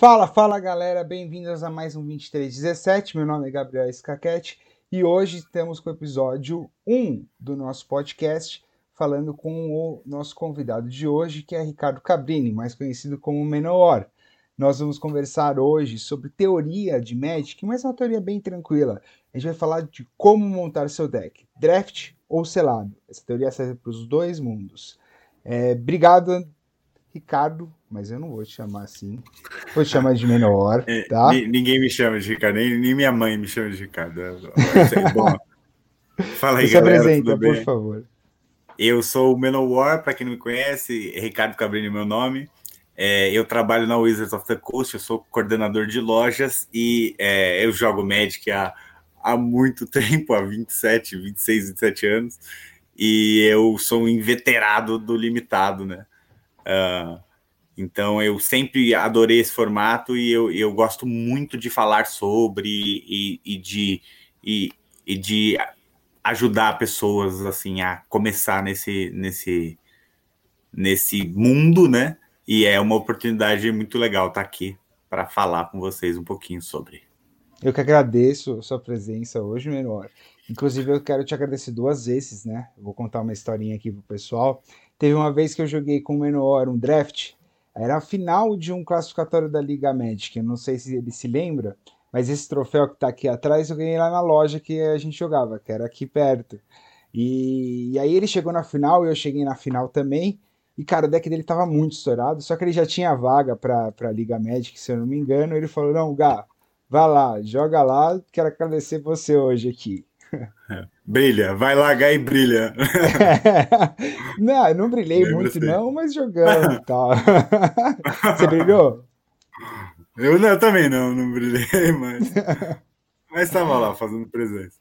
Fala, fala galera, bem-vindos a mais um 2317. Meu nome é Gabriel Scaquete e hoje estamos com o episódio 1 do nosso podcast, falando com o nosso convidado de hoje, que é Ricardo Cabrini, mais conhecido como Menor. Nós vamos conversar hoje sobre teoria de Magic, mas é uma teoria bem tranquila. A gente vai falar de como montar seu deck, draft ou selado. Essa teoria serve para os dois mundos. É, obrigado, Ricardo, mas eu não vou te chamar assim. Vou te chamar de Menor, é, tá? Ninguém me chama de Ricardo, nem, nem minha mãe me chama de Ricardo. É, bom. Fala aí, Você galera, apresenta, por favor. Eu sou o Menor, para quem não me conhece, Ricardo Cabrini é meu nome. É, eu trabalho na Wizards of the Coast, eu sou coordenador de lojas e é, eu jogo Magic há, há muito tempo, há 27, 26, 27 anos, e eu sou um inveterado do limitado, né? Uh, então eu sempre adorei esse formato e eu, eu gosto muito de falar sobre e, e de, e, e, de ajudar pessoas assim a começar nesse, nesse, nesse mundo, né? E é uma oportunidade muito legal estar aqui para falar com vocês um pouquinho sobre. Eu que agradeço sua presença hoje, Menor. Inclusive, eu quero te agradecer duas vezes, né? vou contar uma historinha aqui pro pessoal. Teve uma vez que eu joguei com o Menor um draft, era a final de um classificatório da Liga Magic. Eu não sei se ele se lembra, mas esse troféu que tá aqui atrás eu ganhei lá na loja que a gente jogava, que era aqui perto. E, e aí ele chegou na final e eu cheguei na final também. E, cara, o deck dele tava muito estourado, só que ele já tinha vaga pra, pra Liga Magic, se eu não me engano. Ele falou: Não, Gá, vai lá, joga lá, quero agradecer você hoje aqui. Brilha, vai lá, Gai, brilha. não, não brilhei eu muito, não, mas jogando e tal. Você brilhou? Eu, não, eu também não, não brilhei, mas. Mas estava lá fazendo presença.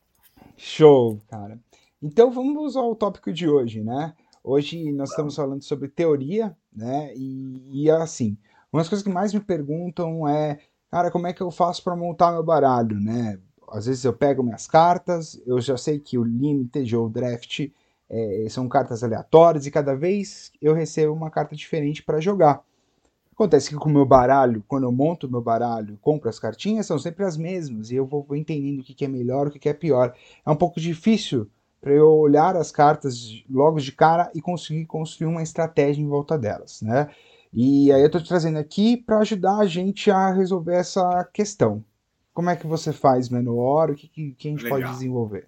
Show, cara. Então vamos ao tópico de hoje, né? Hoje nós estamos falando sobre teoria, né? E, e assim, uma das coisas que mais me perguntam é, cara, como é que eu faço para montar meu baralho, né? Às vezes eu pego minhas cartas, eu já sei que o Limited ou o Draft é, são cartas aleatórias e cada vez eu recebo uma carta diferente para jogar. Acontece que com o meu baralho, quando eu monto o meu baralho, compro as cartinhas, são sempre as mesmas e eu vou entendendo o que, que é melhor, o que, que é pior. É um pouco difícil para eu olhar as cartas logo de cara e conseguir construir uma estratégia em volta delas, né? E aí eu estou trazendo aqui para ajudar a gente a resolver essa questão. Como é que você faz menor? O que, que, que a gente legal. pode desenvolver?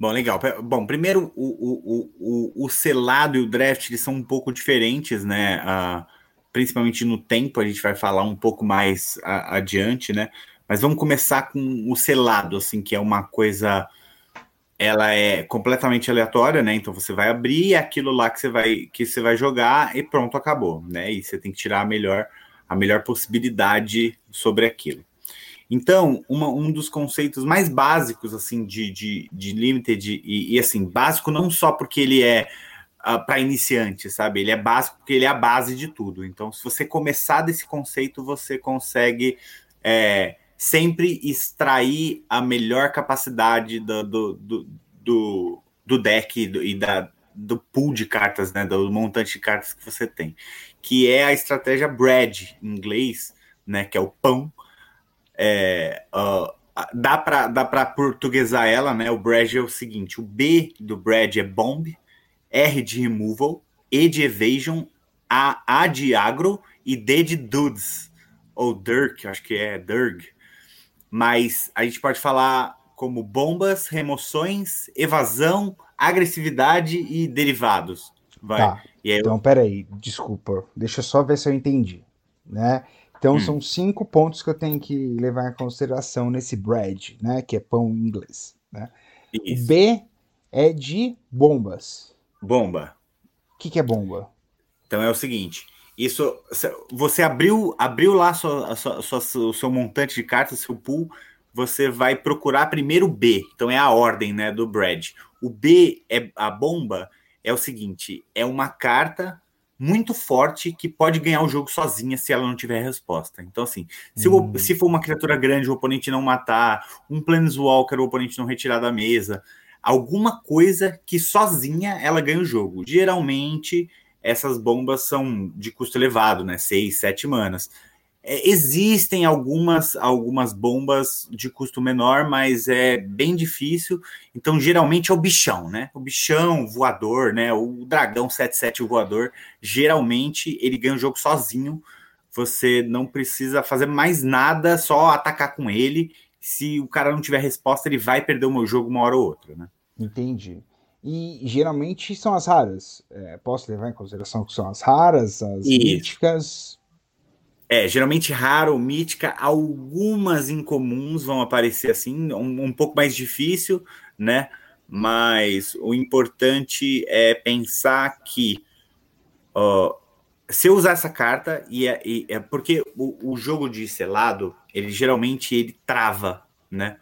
Bom, legal. Bom, primeiro, o, o, o, o selado e o draft eles são um pouco diferentes, né? Uh, principalmente no tempo, a gente vai falar um pouco mais a, adiante, né? Mas vamos começar com o selado, assim, que é uma coisa. Ela é completamente aleatória, né? Então você vai abrir aquilo lá que você vai que você vai jogar e pronto, acabou, né? E você tem que tirar a melhor a melhor possibilidade sobre aquilo. Então, uma, um dos conceitos mais básicos assim de, de, de limited e, e assim básico não só porque ele é uh, ah, para iniciante, sabe? Ele é básico porque ele é a base de tudo. Então, se você começar desse conceito, você consegue é, sempre extrair a melhor capacidade do, do, do, do, do deck e da, do pool de cartas, né? Do montante de cartas que você tem, que é a estratégia bread em inglês, né? Que é o pão é, uh, dá para dá para portuguesar ela, né? O Brad é o seguinte: o B do Brad é bomb, R de removal, E de evasion, A, A de agro e D de dudes ou Dirk, acho que é Dirg. Mas a gente pode falar como bombas, remoções, evasão, agressividade e derivados. Vai. Tá. Aí, então, peraí, desculpa, deixa eu só ver se eu entendi, né? Então hum. são cinco pontos que eu tenho que levar em consideração nesse bread, né? Que é pão em inglês. Né? Isso. B é de bombas. Bomba. O que, que é bomba? Então é o seguinte: isso você abriu abriu lá sua, sua, sua, o seu montante de cartas, seu pool, você vai procurar primeiro o B. Então é a ordem, né, do bread. O B é a bomba é o seguinte, é uma carta muito forte que pode ganhar o jogo sozinha se ela não tiver resposta. Então, assim, se, hum. o, se for uma criatura grande, o oponente não matar, um Planeswalker, o oponente não retirar da mesa, alguma coisa que sozinha ela ganha o jogo. Geralmente, essas bombas são de custo elevado, né? 6, 7 manas. É, existem algumas, algumas bombas de custo menor, mas é bem difícil. Então, geralmente é o bichão, né? O bichão voador, né? O dragão 77 voador, geralmente ele ganha o jogo sozinho. Você não precisa fazer mais nada, só atacar com ele. Se o cara não tiver resposta, ele vai perder o meu jogo uma hora ou outra, né? Entendi. E geralmente são as raras. É, posso levar em consideração que são as raras, as Isso. míticas? É, geralmente raro, mítica, algumas incomuns vão aparecer assim, um, um pouco mais difícil, né? Mas o importante é pensar que se eu usar essa carta, e é, e é porque o, o, jogo de selado, ele geralmente ele trava, né?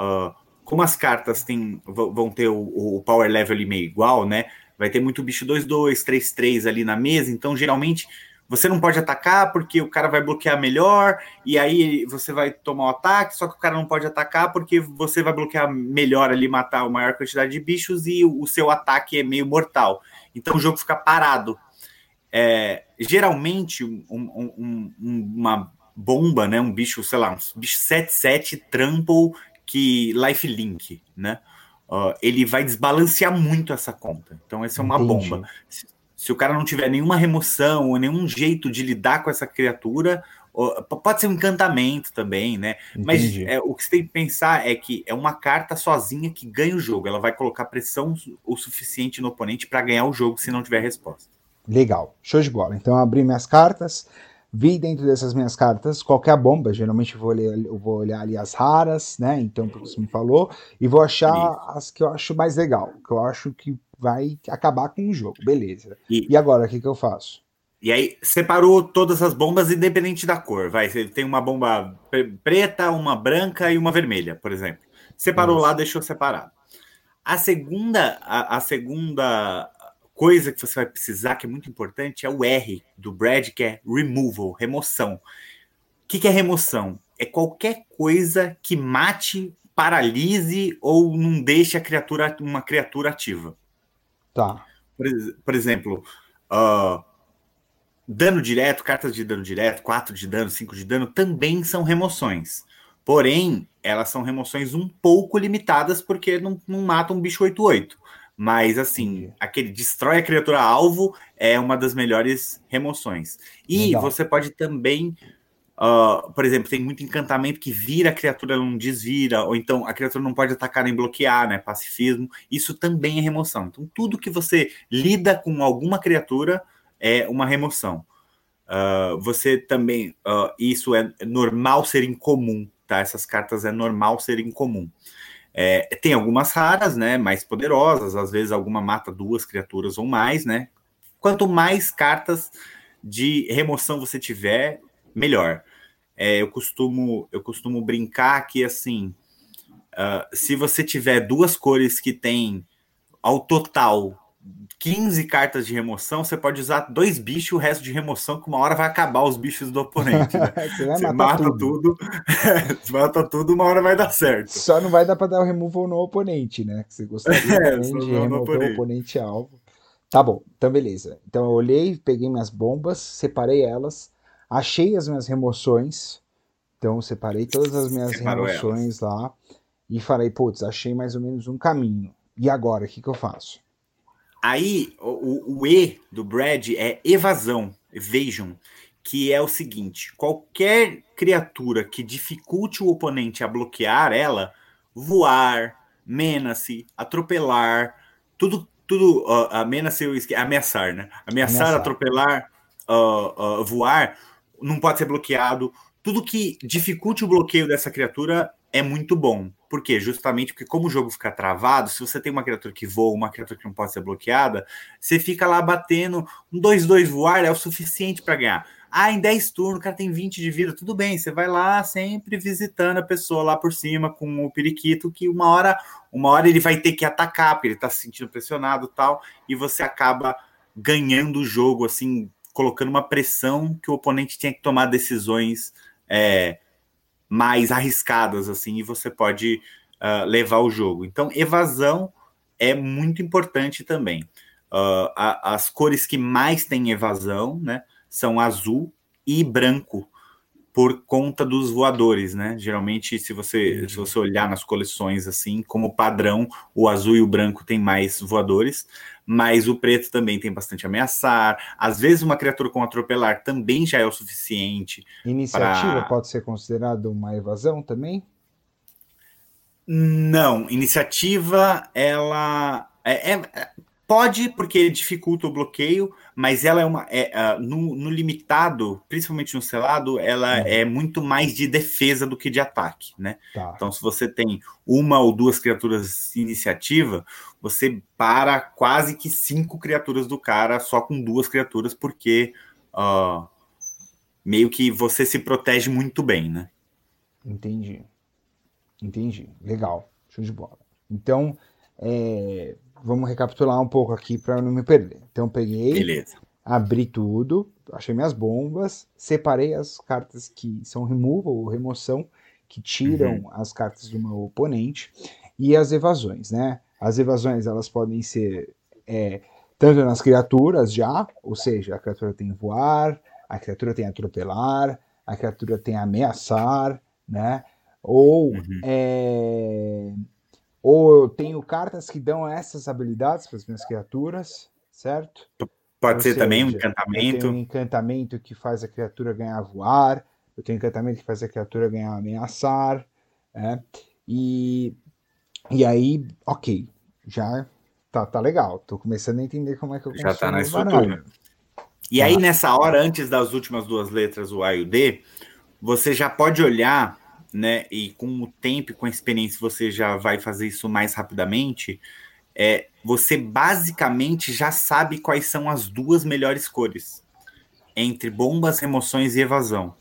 Uh, como as cartas têm, vão ter o, o power level meio igual, né? Vai ter muito bicho 2-2, 3-3 ali na mesa, então geralmente você não pode atacar porque o cara vai bloquear melhor, e aí você vai tomar o ataque, só que o cara não pode atacar porque você vai bloquear melhor ali, matar a maior quantidade de bichos e o seu ataque é meio mortal. Então o jogo fica parado. É, geralmente, um, um, um, uma bomba, né, um bicho, sei lá, um bicho 7-7 trample que lifelink, né? Uh, ele vai desbalancear muito essa conta. Então, essa é uma Entendi. bomba se o cara não tiver nenhuma remoção ou nenhum jeito de lidar com essa criatura, pode ser um encantamento também, né? Entendi. Mas é, o que você tem que pensar é que é uma carta sozinha que ganha o jogo. Ela vai colocar pressão o suficiente no oponente para ganhar o jogo se não tiver resposta. Legal, show de bola. Então eu abri minhas cartas, vi dentro dessas minhas cartas qualquer bomba. Geralmente eu vou, ler, eu vou olhar ali as raras, né? Então, porque você me falou, e vou achar Isso. as que eu acho mais legal, que eu acho que vai acabar com o jogo, beleza. E, e agora, o que, que eu faço? E aí, separou todas as bombas, independente da cor. Vai, você tem uma bomba preta, uma branca e uma vermelha, por exemplo. Separou Nossa. lá, deixou separado. A segunda, a, a, segunda coisa que você vai precisar, que é muito importante, é o R do Brad, que é removal, remoção. O que, que é remoção? É qualquer coisa que mate, paralise ou não deixe a criatura, uma criatura ativa. Tá. Por, por exemplo, uh, dano direto, cartas de dano direto, 4 de dano, 5 de dano, também são remoções. Porém, elas são remoções um pouco limitadas porque não, não matam um bicho 8-8. Mas, assim, aquele destrói a criatura alvo é uma das melhores remoções. E Legal. você pode também Uh, por exemplo, tem muito encantamento que vira a criatura, não desvira, ou então a criatura não pode atacar nem bloquear, né? Pacifismo. Isso também é remoção. Então, tudo que você lida com alguma criatura é uma remoção. Uh, você também, uh, isso é normal ser incomum, tá? Essas cartas é normal ser incomum. É, tem algumas raras, né? Mais poderosas, às vezes alguma mata duas criaturas ou mais, né? Quanto mais cartas de remoção você tiver, melhor. É, eu costumo eu costumo brincar que assim, uh, se você tiver duas cores que tem ao total 15 cartas de remoção, você pode usar dois bichos, o resto de remoção, que uma hora vai acabar os bichos do oponente. Né? você, você mata tudo, tudo mata tudo, uma hora vai dar certo. Só não vai dar para dar o removal no oponente, né? Você gostaria é, de remover o oponente alvo. Tá bom, então beleza. Então eu olhei, peguei minhas bombas, separei elas, Achei as minhas remoções, então separei todas as minhas Separou remoções elas. lá e falei, putz, achei mais ou menos um caminho. E agora, o que, que eu faço? Aí, o, o E do Brad é evasão, evasion, que é o seguinte: qualquer criatura que dificulte o oponente a bloquear ela, voar, menace, atropelar, tudo, tudo, uh, ameaçar, né? Ameaçar, ameaçar. atropelar, uh, uh, voar, não pode ser bloqueado. Tudo que dificulte o bloqueio dessa criatura é muito bom. Por quê? Justamente porque, como o jogo fica travado, se você tem uma criatura que voa, uma criatura que não pode ser bloqueada, você fica lá batendo. Um 2-2 voar é o suficiente para ganhar. Ah, em 10 turnos o cara tem 20 de vida, tudo bem, você vai lá sempre visitando a pessoa lá por cima com o periquito, que uma hora, uma hora ele vai ter que atacar, porque ele tá se sentindo pressionado tal, e você acaba ganhando o jogo assim colocando uma pressão que o oponente tinha que tomar decisões é, mais arriscadas, assim, e você pode uh, levar o jogo. Então, evasão é muito importante também. Uh, a, as cores que mais têm evasão, né, são azul e branco. por conta dos voadores, né? Geralmente, se você, se você olhar nas coleções assim, como padrão, o azul e o branco tem mais voadores, mas o preto também tem bastante ameaçar. Às vezes, uma criatura com atropelar também já é o suficiente. Iniciativa pra... pode ser considerado uma evasão também? Não, iniciativa ela é, é, Pode, porque dificulta o bloqueio, mas ela é uma. É, uh, no, no, limitado, principalmente no selado, ela uhum. é muito mais de defesa do que de ataque, né? Tá. Então, se você tem uma ou duas criaturas iniciativa, você para quase que cinco criaturas do cara só com duas criaturas, porque uh, meio que você se protege muito bem, né? Entendi. Entendi. Legal. Show de bola. Então, é, vamos recapitular um pouco aqui para não me perder. Então peguei, Beleza. abri tudo, achei minhas bombas, separei as cartas que são removal ou remoção, que tiram uhum. as cartas do meu oponente, e as evasões, né? As evasões elas podem ser é, tanto nas criaturas já, ou seja, a criatura tem voar, a criatura tem atropelar, a criatura tem ameaçar, né? Ou uhum. é, ou eu tenho cartas que dão essas habilidades para as minhas criaturas, certo? Pode Ou ser seja, também um encantamento. Eu tenho um encantamento que faz a criatura ganhar voar. Eu tenho um encantamento que faz a criatura ganhar ameaçar. Né? E, e aí, ok, já tá, tá legal. Tô começando a entender como é que eu Já tá na estrutura. E tá. aí, nessa hora, antes das últimas duas letras, o A e o D, você já pode olhar né? E com o tempo, com a experiência, você já vai fazer isso mais rapidamente. É, você basicamente já sabe quais são as duas melhores cores entre bombas, remoções e evasão.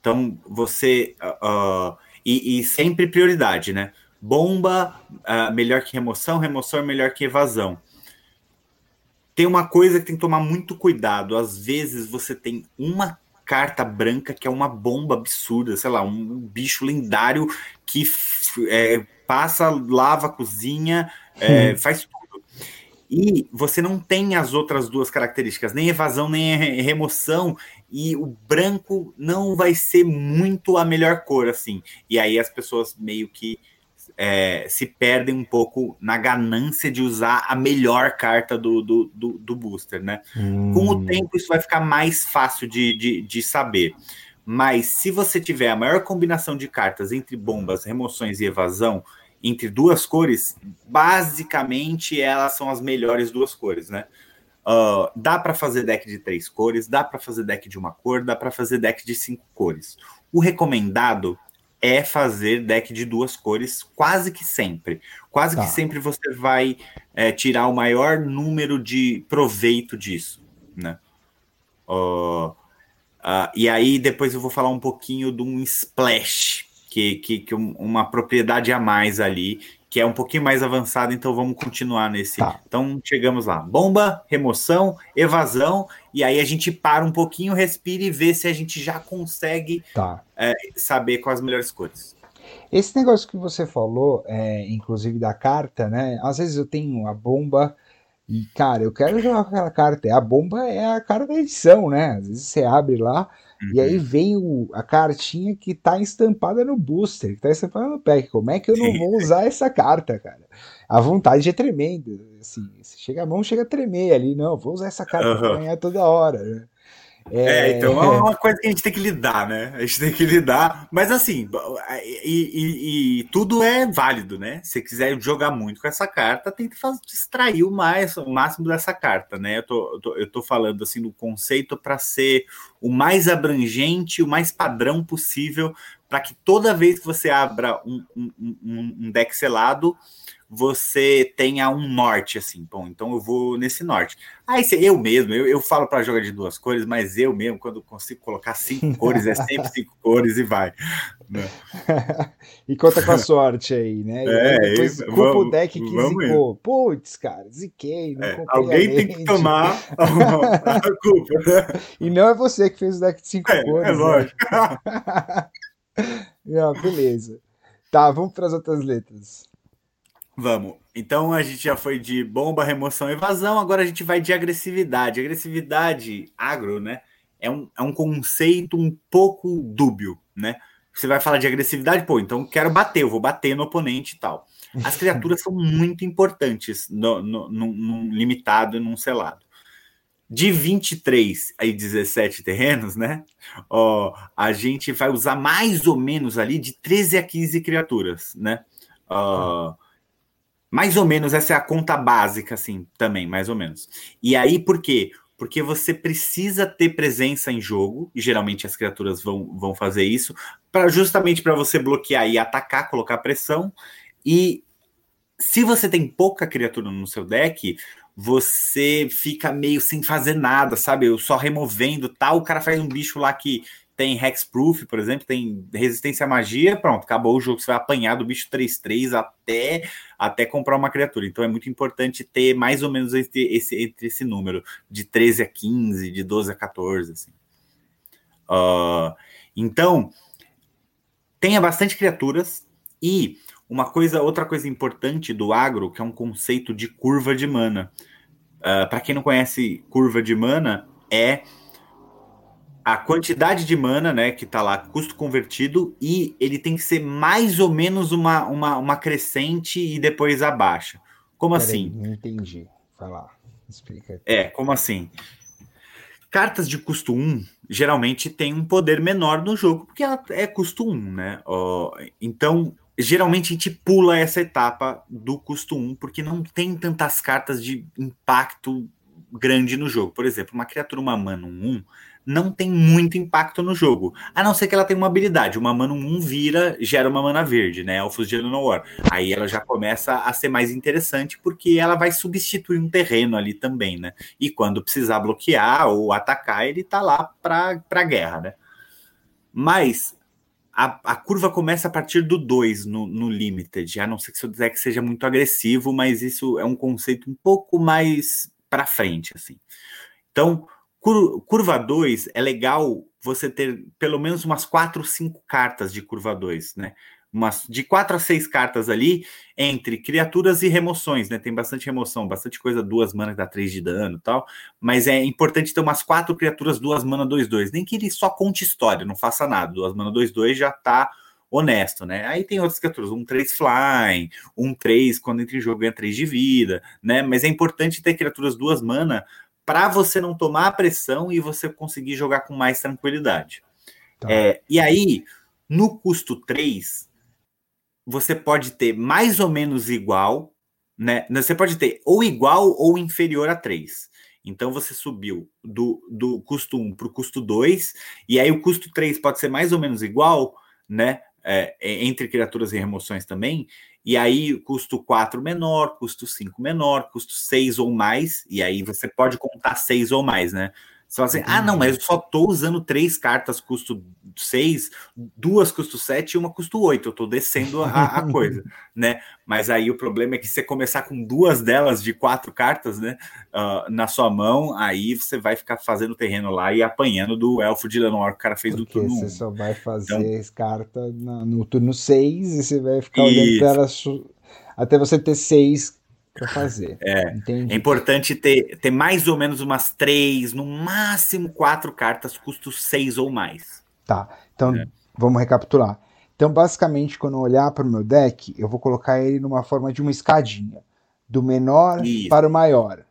Então você uh, e, e, sempre prioridade, né? Bomba uh, melhor que remoção, remoção melhor que evasão. Tem uma coisa que tem que tomar muito cuidado. Às vezes você tem uma carta branca que é uma bomba absurda, sei lá, um bicho lendário que é, passa, lava, cozinha, é, faz tudo. E você não tem as outras duas características, nem evasão, nem remoção, e o branco não vai ser muito a melhor cor, assim. E aí as pessoas meio que é, se perdem um pouco na ganância de usar a melhor carta do, do, do, do booster, né? Hum. Com o tempo, isso vai ficar mais fácil de, de, de saber. Mas se você tiver a maior combinação de cartas entre bombas, remoções e evasão, entre duas cores, basicamente elas são as melhores duas cores, né? Uh, dá para fazer deck de três cores, dá para fazer deck de uma cor, dá para fazer deck de cinco cores. O recomendado é fazer deck de duas cores quase que sempre. Quase tá. que sempre você vai é, tirar o maior número de proveito disso, né? Uh, uh, e aí depois eu vou falar um pouquinho de um splash, que, que, que uma propriedade a mais ali, que é um pouquinho mais avançado, então vamos continuar nesse. Tá. Então chegamos lá. Bomba, remoção, evasão, e aí a gente para um pouquinho, respira e vê se a gente já consegue tá. é, saber quais as melhores cores. Esse negócio que você falou, é, inclusive da carta, né? Às vezes eu tenho a bomba e, cara, eu quero jogar com aquela carta. A bomba é a cara da edição, né? Às vezes você abre lá Uhum. E aí uhum. vem o, a cartinha que tá estampada no booster, que tá estampada no pack. Como é que eu não vou usar essa carta, cara? A vontade é tremenda. Assim, chega a mão, chega a tremer ali. Não, vou usar essa carta uhum. pra ganhar toda hora, né? É... é... então é uma coisa que a gente tem que lidar, né? A gente tem que lidar, mas assim, e, e, e tudo é válido, né? Se quiser jogar muito com essa carta, que fazer, extrair o, mais, o máximo dessa carta, né? Eu tô, eu tô, eu tô falando assim do conceito para ser o mais abrangente, o mais padrão possível, para que toda vez que você abra um, um, um, um deck selado, você tenha um norte, assim, bom, então eu vou nesse norte. Aí eu mesmo, eu, eu falo para jogar de duas cores, mas eu mesmo, quando consigo colocar cinco cores, é sempre cinco cores e vai. Né? e conta com a sorte aí, né? É, depois isso, culpa vamos, o deck que zicou. Putz, cara, ziquei, não é, Alguém tem que tomar a, culpa, né? E não é você que fez o deck de cinco é, cores. É lógico. Né? não, beleza. Tá, vamos para as outras letras. Vamos. Então a gente já foi de bomba, remoção, evasão. Agora a gente vai de agressividade. Agressividade agro, né? é um, é um conceito um pouco dúbio, né? Você vai falar de agressividade, pô, então quero bater, eu vou bater no oponente e tal. As criaturas são muito importantes no, no, no, num limitado e num selado. De 23 a 17 terrenos, né? Ó, a gente vai usar mais ou menos ali de 13 a 15 criaturas, né? Ó, mais ou menos essa é a conta básica, assim, também, mais ou menos. E aí, por quê? Porque você precisa ter presença em jogo, e geralmente as criaturas vão, vão fazer isso, para justamente para você bloquear e atacar, colocar pressão. E se você tem pouca criatura no seu deck, você fica meio sem fazer nada, sabe? Eu só removendo tal. O cara faz um bicho lá que tem Hexproof, por exemplo, tem resistência à magia, pronto, acabou o jogo. Você vai apanhar do bicho 3-3 até, até comprar uma criatura. Então é muito importante ter mais ou menos esse, esse, entre esse número, de 13 a 15, de 12 a 14. Assim. Uh, então, tenha bastante criaturas e uma coisa, outra coisa importante do agro, que é um conceito de curva de mana. Uh, Para quem não conhece curva de mana, é a quantidade de mana, né, que tá lá, custo convertido, e ele tem que ser mais ou menos uma, uma, uma crescente e depois abaixa. Como Pera assim? Aí, não entendi. Vai lá, explica. É, como assim? Cartas de custo 1 geralmente tem um poder menor no jogo, porque ela é custo 1, né? Então, geralmente a gente pula essa etapa do custo 1, porque não tem tantas cartas de impacto grande no jogo. Por exemplo, uma criatura, uma mana 1, não tem muito impacto no jogo. A não ser que ela tenha uma habilidade. Uma mana 1 vira, gera uma mana verde, né? Elfos de War. Aí ela já começa a ser mais interessante, porque ela vai substituir um terreno ali também, né? E quando precisar bloquear ou atacar, ele tá lá pra, pra guerra, né? Mas a, a, curva começa a partir do 2 no, no Limited, a não ser que seu deck seja muito agressivo, mas isso é um conceito um pouco mais para frente, assim. Então, curva 2 é legal você ter pelo menos umas 4, 5 cartas de curva 2, né? umas de quatro a seis cartas ali entre criaturas e remoções, né? Tem bastante remoção, bastante coisa, duas manas dá três de dano e tal. Mas é importante ter umas quatro criaturas, duas mana, dois, dois. Nem que ele só conte história, não faça nada. Duas mana, dois, dois já tá honesto, né? Aí tem outras criaturas, um 3 flying, um 3 quando entra em jogo ganha 3 de vida, né? Mas é importante ter criaturas duas mana para você não tomar a pressão e você conseguir jogar com mais tranquilidade. Tá. É, e aí, no custo 3, você pode ter mais ou menos igual, né? Você pode ter ou igual ou inferior a 3. Então você subiu do, do custo 1 para o custo 2, e aí o custo 3 pode ser mais ou menos igual, né? É, é entre criaturas e remoções também, e aí custo 4 menor, custo 5 menor, custo 6 ou mais, e aí você pode contar 6 ou mais, né? Você fala assim, ah, não, mas eu só tô usando três cartas custo 6, duas custo 7 e uma custo 8. Eu tô descendo a, a coisa, né? Mas aí o problema é que você começar com duas delas de quatro cartas, né? Uh, na sua mão, aí você vai ficar fazendo terreno lá e apanhando do elfo de Lenoir que o cara fez Porque do turno Você só vai fazer então, carta no turno 6 e você vai ficar olhando para elas até você ter seis para fazer. É, é importante ter, ter mais ou menos umas três, no máximo quatro cartas, custo seis ou mais. Tá, então é. vamos recapitular. Então, basicamente, quando eu olhar para o meu deck, eu vou colocar ele numa forma de uma escadinha, do menor Isso. para o maior.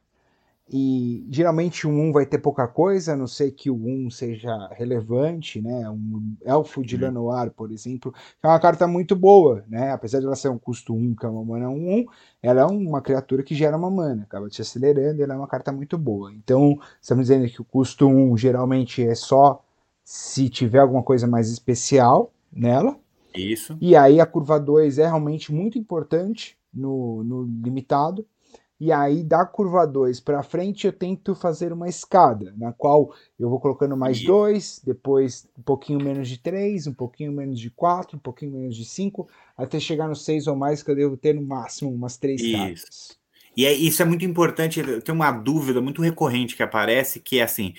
E geralmente o 1 vai ter pouca coisa, a não ser que o 1 seja relevante, né? Um Elfo de uhum. Lanoir, por exemplo, é uma carta muito boa, né? Apesar de ela ser um custo 1, que é uma mana 1, ela é uma criatura que gera uma mana, acaba te acelerando, ela é uma carta muito boa. Então, estamos dizendo que o custo 1 geralmente é só se tiver alguma coisa mais especial nela. Isso. E aí a curva 2 é realmente muito importante no, no limitado e aí da curva 2 para frente eu tento fazer uma escada, na qual eu vou colocando mais 2, depois um pouquinho menos de 3, um pouquinho menos de 4, um pouquinho menos de 5, até chegar no 6 ou mais, que eu devo ter no máximo umas 3 cartas. E é, isso é muito importante, tem uma dúvida muito recorrente que aparece, que é assim,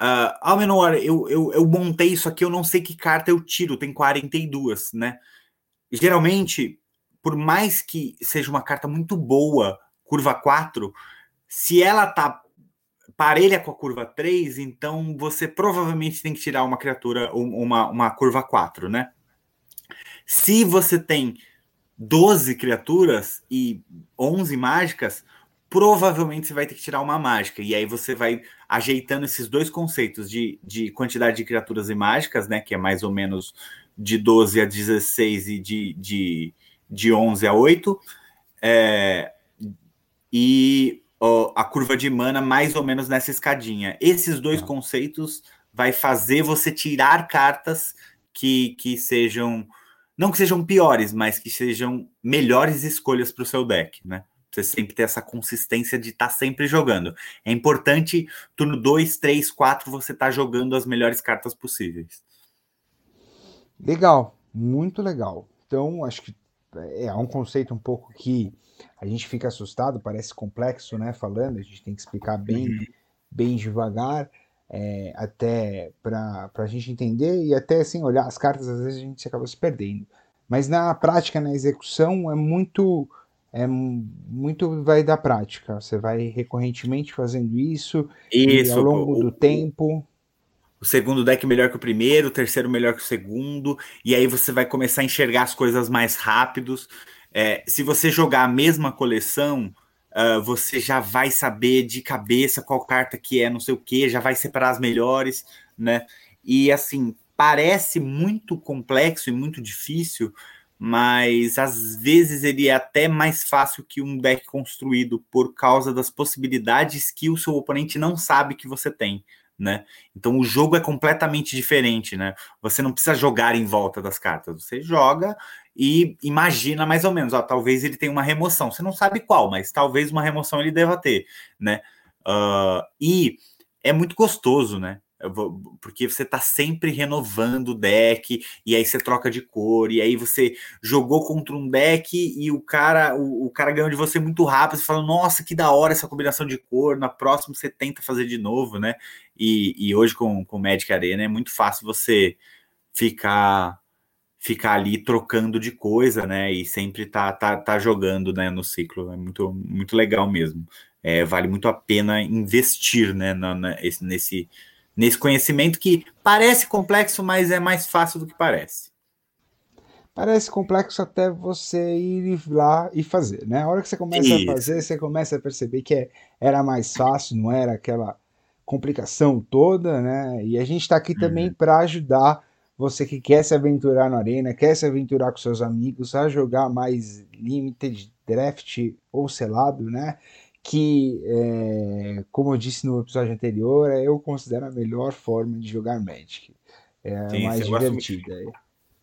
uh, Almenor, eu, eu, eu montei isso aqui, eu não sei que carta eu tiro, tem 42, né? Geralmente, por mais que seja uma carta muito boa, curva 4, se ela tá parelha com a curva 3, então você provavelmente tem que tirar uma criatura, uma, uma curva 4, né? Se você tem 12 criaturas e 11 mágicas, provavelmente você vai ter que tirar uma mágica. E aí você vai ajeitando esses dois conceitos de, de quantidade de criaturas e mágicas, né? Que é mais ou menos de 12 a 16 e de, de, de 11 a 8. É, e ó, a curva de mana mais ou menos nessa escadinha. Esses dois tá. conceitos vai fazer você tirar cartas que, que sejam. Não que sejam piores, mas que sejam melhores escolhas para o seu deck, né? Você sempre ter essa consistência de estar tá sempre jogando. É importante, turno 2, 3, 4, você estar tá jogando as melhores cartas possíveis. Legal, muito legal. Então, acho que é um conceito um pouco que a gente fica assustado, parece complexo, né? Falando, a gente tem que explicar bem, uhum. bem devagar, é, até para a gente entender e até assim olhar as cartas, às vezes a gente acaba se perdendo. Mas na prática, na execução, é muito é muito vai da prática. Você vai recorrentemente fazendo isso, isso ao longo o, do tempo. O segundo deck melhor que o primeiro, o terceiro melhor que o segundo, e aí você vai começar a enxergar as coisas mais rápidos. É, se você jogar a mesma coleção, uh, você já vai saber de cabeça qual carta que é, não sei o que, já vai separar as melhores, né? E assim, parece muito complexo e muito difícil, mas às vezes ele é até mais fácil que um deck construído por causa das possibilidades que o seu oponente não sabe que você tem, né? Então o jogo é completamente diferente, né? Você não precisa jogar em volta das cartas, você joga e imagina mais ou menos, ó, talvez ele tenha uma remoção, você não sabe qual, mas talvez uma remoção ele deva ter, né? Uh, e é muito gostoso, né? Porque você está sempre renovando o deck, e aí você troca de cor, e aí você jogou contra um deck e o cara o, o cara ganhou de você muito rápido, você fala, nossa, que da hora essa combinação de cor, na próxima você tenta fazer de novo, né? E, e hoje com, com Magic Arena é muito fácil você ficar ficar ali trocando de coisa, né? E sempre tá, tá, tá jogando né, no ciclo. É muito, muito legal mesmo. É, vale muito a pena investir né, na, na, nesse, nesse conhecimento que parece complexo, mas é mais fácil do que parece. Parece complexo até você ir lá e fazer, né? A hora que você começa Isso. a fazer, você começa a perceber que é, era mais fácil, não era aquela complicação toda, né? E a gente está aqui uhum. também para ajudar você que quer se aventurar na arena, quer se aventurar com seus amigos a jogar mais limited draft ou selado, né? Que, é, como eu disse no episódio anterior, eu considero a melhor forma de jogar Magic. É a Sim, mais divertida.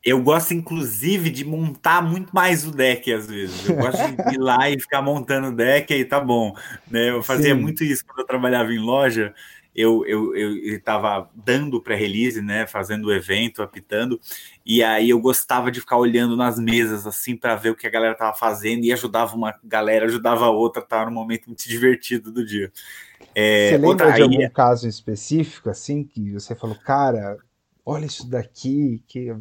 Eu gosto, inclusive, de montar muito mais o deck, às vezes. Eu gosto de ir lá e ficar montando o deck e tá bom. Né? Eu fazia Sim. muito isso quando eu trabalhava em loja eu eu estava dando pré-release, né, fazendo o evento, apitando, e aí eu gostava de ficar olhando nas mesas assim para ver o que a galera tava fazendo e ajudava uma galera, ajudava a outra, tava num momento muito divertido do dia. É, você lembra de algum caso específico assim que você falou, cara, olha isso daqui, que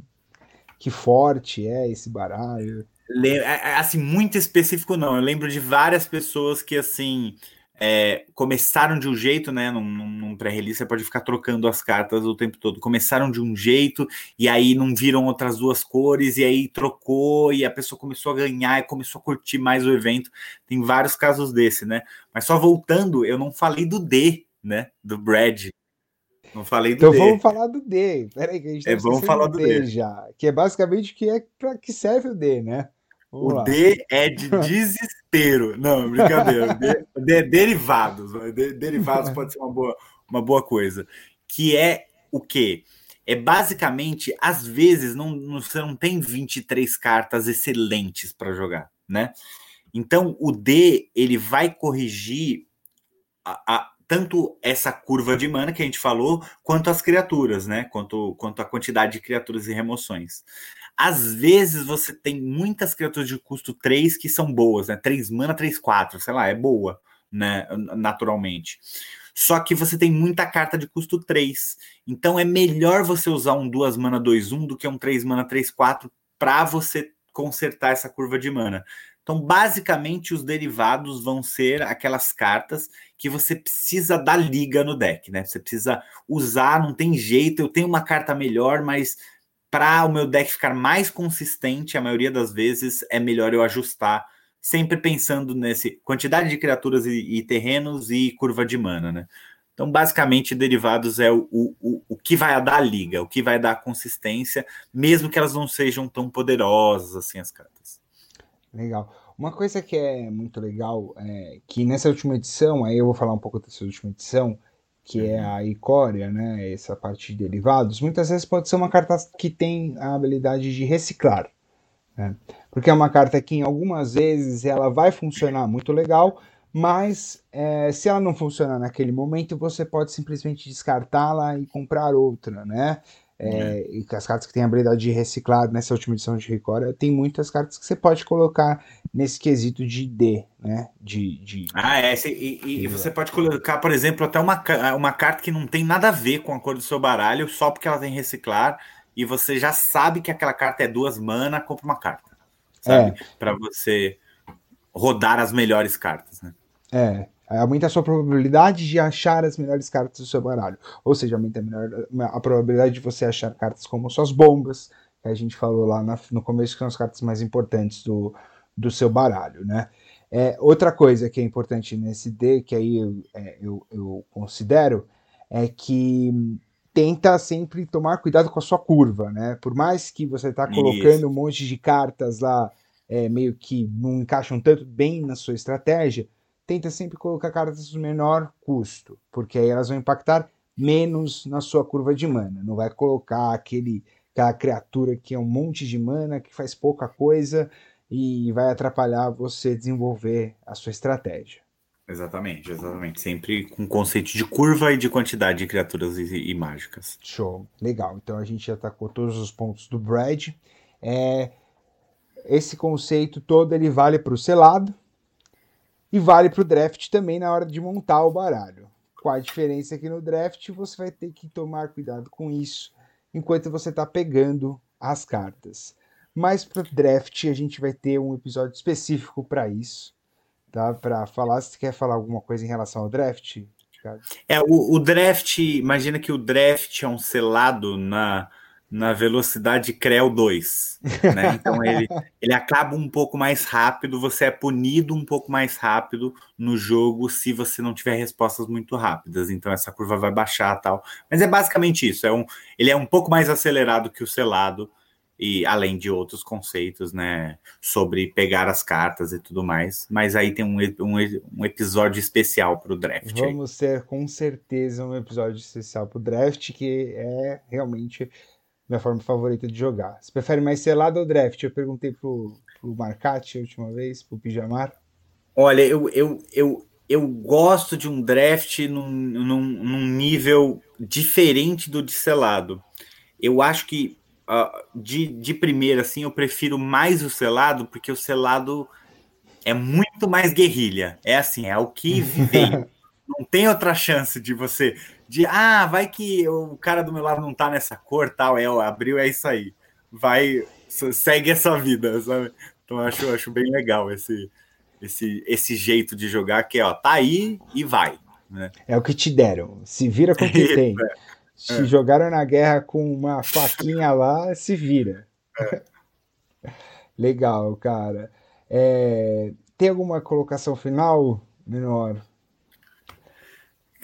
que forte é esse baralho? É, é, assim, muito específico não. Eu lembro de várias pessoas que assim é, começaram de um jeito, né? Num, num pré-release você pode ficar trocando as cartas o tempo todo. Começaram de um jeito e aí não viram outras duas cores e aí trocou e a pessoa começou a ganhar e começou a curtir mais o evento. Tem vários casos desse, né? Mas só voltando, eu não falei do D, né? Do Brad. Não falei do então D. Então vamos falar do D. Peraí, que a gente tá é, vamos falar do D, D já. Que é basicamente o que é para que serve o D, né? Vamos o lá. D é de desespero. Não, brincadeira. D, D é derivados. derivados pode ser uma boa, uma boa coisa. Que é o quê? É basicamente, às vezes, não, não, você não tem 23 cartas excelentes para jogar, né? Então, o D, ele vai corrigir a, a, tanto essa curva de mana que a gente falou, quanto as criaturas, né? Quanto, quanto a quantidade de criaturas e remoções. Às vezes você tem muitas criaturas de custo 3 que são boas, né? 3 mana, 3, 4, sei lá, é boa, né? Naturalmente. Só que você tem muita carta de custo 3. Então é melhor você usar um 2 mana 2, 1 do que um 3 mana 3, 4 para você consertar essa curva de mana. Então, basicamente, os derivados vão ser aquelas cartas que você precisa dar liga no deck, né? Você precisa usar, não tem jeito. Eu tenho uma carta melhor, mas para o meu deck ficar mais consistente, a maioria das vezes é melhor eu ajustar, sempre pensando nesse quantidade de criaturas e, e terrenos e curva de mana, né? Então, basicamente, derivados é o, o, o que vai dar a liga, o que vai dar a consistência, mesmo que elas não sejam tão poderosas assim as cartas. Legal. Uma coisa que é muito legal é que nessa última edição, aí eu vou falar um pouco dessa última edição, que é uhum. a Icória, né? Essa parte de derivados, muitas vezes pode ser uma carta que tem a habilidade de reciclar. Né? Porque é uma carta que, em algumas vezes, ela vai funcionar muito legal, mas é, se ela não funcionar naquele momento, você pode simplesmente descartá-la e comprar outra, né? É, é. E as cartas que têm a habilidade de reciclar nessa última edição de Ricória, tem muitas cartas que você pode colocar nesse quesito de D, né? De, de ah, é. E, e, e, você pode colocar, por exemplo, até uma, uma carta que não tem nada a ver com a cor do seu baralho, só porque ela tem reciclar, e você já sabe que aquela carta é duas mana, compra uma carta. Sabe? É. Para você rodar as melhores cartas, né? É, aumenta a sua probabilidade de achar as melhores cartas do seu baralho. Ou seja, aumenta a, melhor, a probabilidade de você achar cartas como suas bombas, que a gente falou lá na, no começo, que são as cartas mais importantes do, do seu baralho, né? É, outra coisa que é importante nesse D, que aí eu, é, eu, eu considero, é que tenta sempre tomar cuidado com a sua curva, né? Por mais que você está colocando Isso. um monte de cartas lá, é, meio que não encaixam tanto bem na sua estratégia, tenta sempre colocar cartas de menor custo, porque aí elas vão impactar menos na sua curva de mana. Não vai colocar aquele, aquela criatura que é um monte de mana, que faz pouca coisa e vai atrapalhar você desenvolver a sua estratégia. Exatamente, exatamente. Sempre com conceito de curva e de quantidade de criaturas e, e mágicas. Show, legal. Então a gente já atacou todos os pontos do Brad. É, esse conceito todo ele vale para o selado, e vale para o draft também na hora de montar o baralho. Qual a diferença é que no draft você vai ter que tomar cuidado com isso enquanto você está pegando as cartas. Mas para o draft a gente vai ter um episódio específico para isso, tá? Para falar, se quer falar alguma coisa em relação ao draft, É, o, o, draft, imagina que o draft é um selado na na velocidade Creu 2. Né? Então ele, ele acaba um pouco mais rápido, você é punido um pouco mais rápido no jogo se você não tiver respostas muito rápidas. Então essa curva vai baixar tal. Mas é basicamente isso. É um, ele é um pouco mais acelerado que o selado, e além de outros conceitos, né? Sobre pegar as cartas e tudo mais. Mas aí tem um, um, um episódio especial para o draft. Vamos aí. ter com certeza um episódio especial para o draft, que é realmente minha forma favorita de jogar. Você prefere mais selado ou draft? Eu perguntei pro, pro Marcati a última vez, pro Pijamar. Olha, eu, eu, eu, eu gosto de um draft num, num, num nível diferente do de selado. Eu acho que uh, de, de primeira, assim, eu prefiro mais o selado, porque o selado é muito mais guerrilha. É assim, é o que veio. não tem outra chance de você de ah, vai que o cara do meu lado não tá nessa cor, tal, é, abriu, é isso aí. Vai, segue essa vida, sabe? Então acho, acho bem legal esse, esse, esse jeito de jogar que ó, tá aí e vai. Né? É o que te deram. Se vira com o que tem. É. Se é. jogaram na guerra com uma faquinha lá, se vira. É. Legal, cara. É, tem alguma colocação final, menor?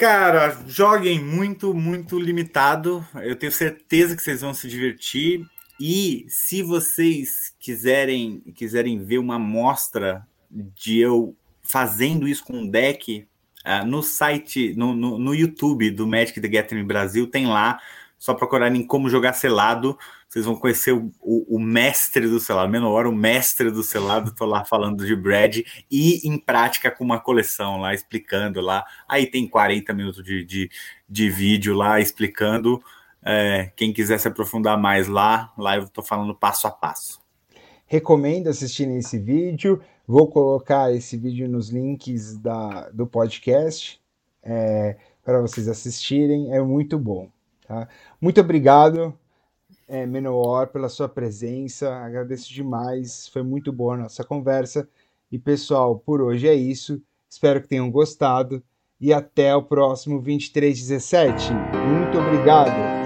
Cara, joguem muito, muito limitado. Eu tenho certeza que vocês vão se divertir. E se vocês quiserem, quiserem ver uma amostra de eu fazendo isso com um deck, uh, no site, no, no, no, YouTube do Magic the Gathering Brasil, tem lá. Só procurarem como jogar selado vocês vão conhecer o, o, o mestre do selado, Menor, o mestre do selado, tô lá falando de Brad, e em prática com uma coleção lá, explicando lá. Aí tem 40 minutos de, de, de vídeo lá explicando. É, quem quiser se aprofundar mais lá, lá eu tô falando passo a passo. Recomendo assistirem esse vídeo. Vou colocar esse vídeo nos links da, do podcast é, para vocês assistirem. É muito bom. Tá? Muito obrigado é, Menor, pela sua presença. Agradeço demais. Foi muito boa a nossa conversa. E pessoal, por hoje é isso. Espero que tenham gostado e até o próximo 2317. Muito obrigado!